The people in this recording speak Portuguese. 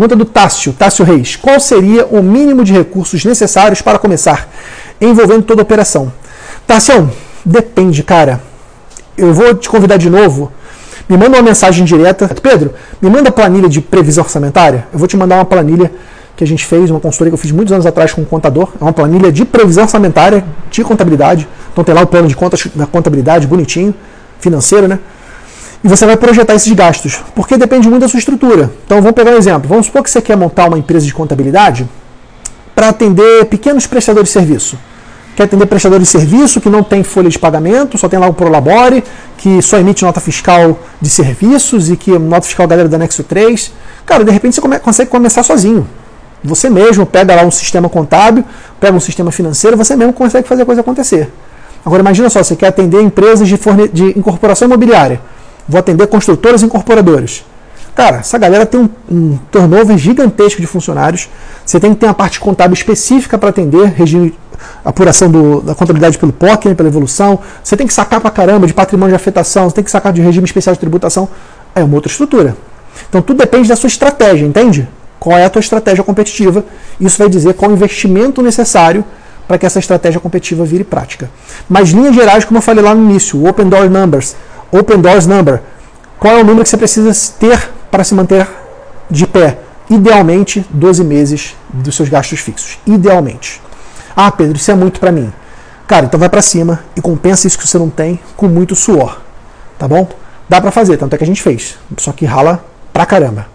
Pergunta do Tássio, Tássio Reis. Qual seria o mínimo de recursos necessários para começar, envolvendo toda a operação? Tássio, depende, cara. Eu vou te convidar de novo. Me manda uma mensagem direta. Pedro, me manda planilha de previsão orçamentária. Eu vou te mandar uma planilha que a gente fez, uma consultoria que eu fiz muitos anos atrás com um contador. É uma planilha de previsão orçamentária, de contabilidade. Então tem lá o plano de contas da contabilidade, bonitinho, financeiro, né? E você vai projetar esses gastos, porque depende muito da sua estrutura. Então vamos pegar um exemplo. Vamos supor que você quer montar uma empresa de contabilidade para atender pequenos prestadores de serviço. Quer atender prestadores de serviço que não tem folha de pagamento, só tem lá o Prolabore, que só emite nota fiscal de serviços e que nota fiscal galera do anexo 3. Cara, de repente você come consegue começar sozinho. Você mesmo pega lá um sistema contábil, pega um sistema financeiro, você mesmo consegue fazer a coisa acontecer. Agora imagina só, você quer atender empresas de, de incorporação imobiliária vou atender construtoras e incorporadoras. Cara, essa galera tem um, um turnover gigantesco de funcionários. Você tem que ter uma parte contábil específica para atender, regime, apuração do, da contabilidade pelo POC, né, pela evolução. Você tem que sacar para caramba de patrimônio de afetação, você tem que sacar de regime especial de tributação. É uma outra estrutura. Então tudo depende da sua estratégia, entende? Qual é a tua estratégia competitiva? Isso vai dizer qual o investimento necessário para que essa estratégia competitiva vire prática. Mas linhas gerais, como eu falei lá no início, o Open Door Numbers, Open Doors Number. Qual é o número que você precisa ter para se manter de pé? Idealmente, 12 meses dos seus gastos fixos. Idealmente. Ah, Pedro, isso é muito para mim. Cara, então vai para cima e compensa isso que você não tem com muito suor. Tá bom? Dá para fazer, tanto é que a gente fez. Só que rala pra caramba.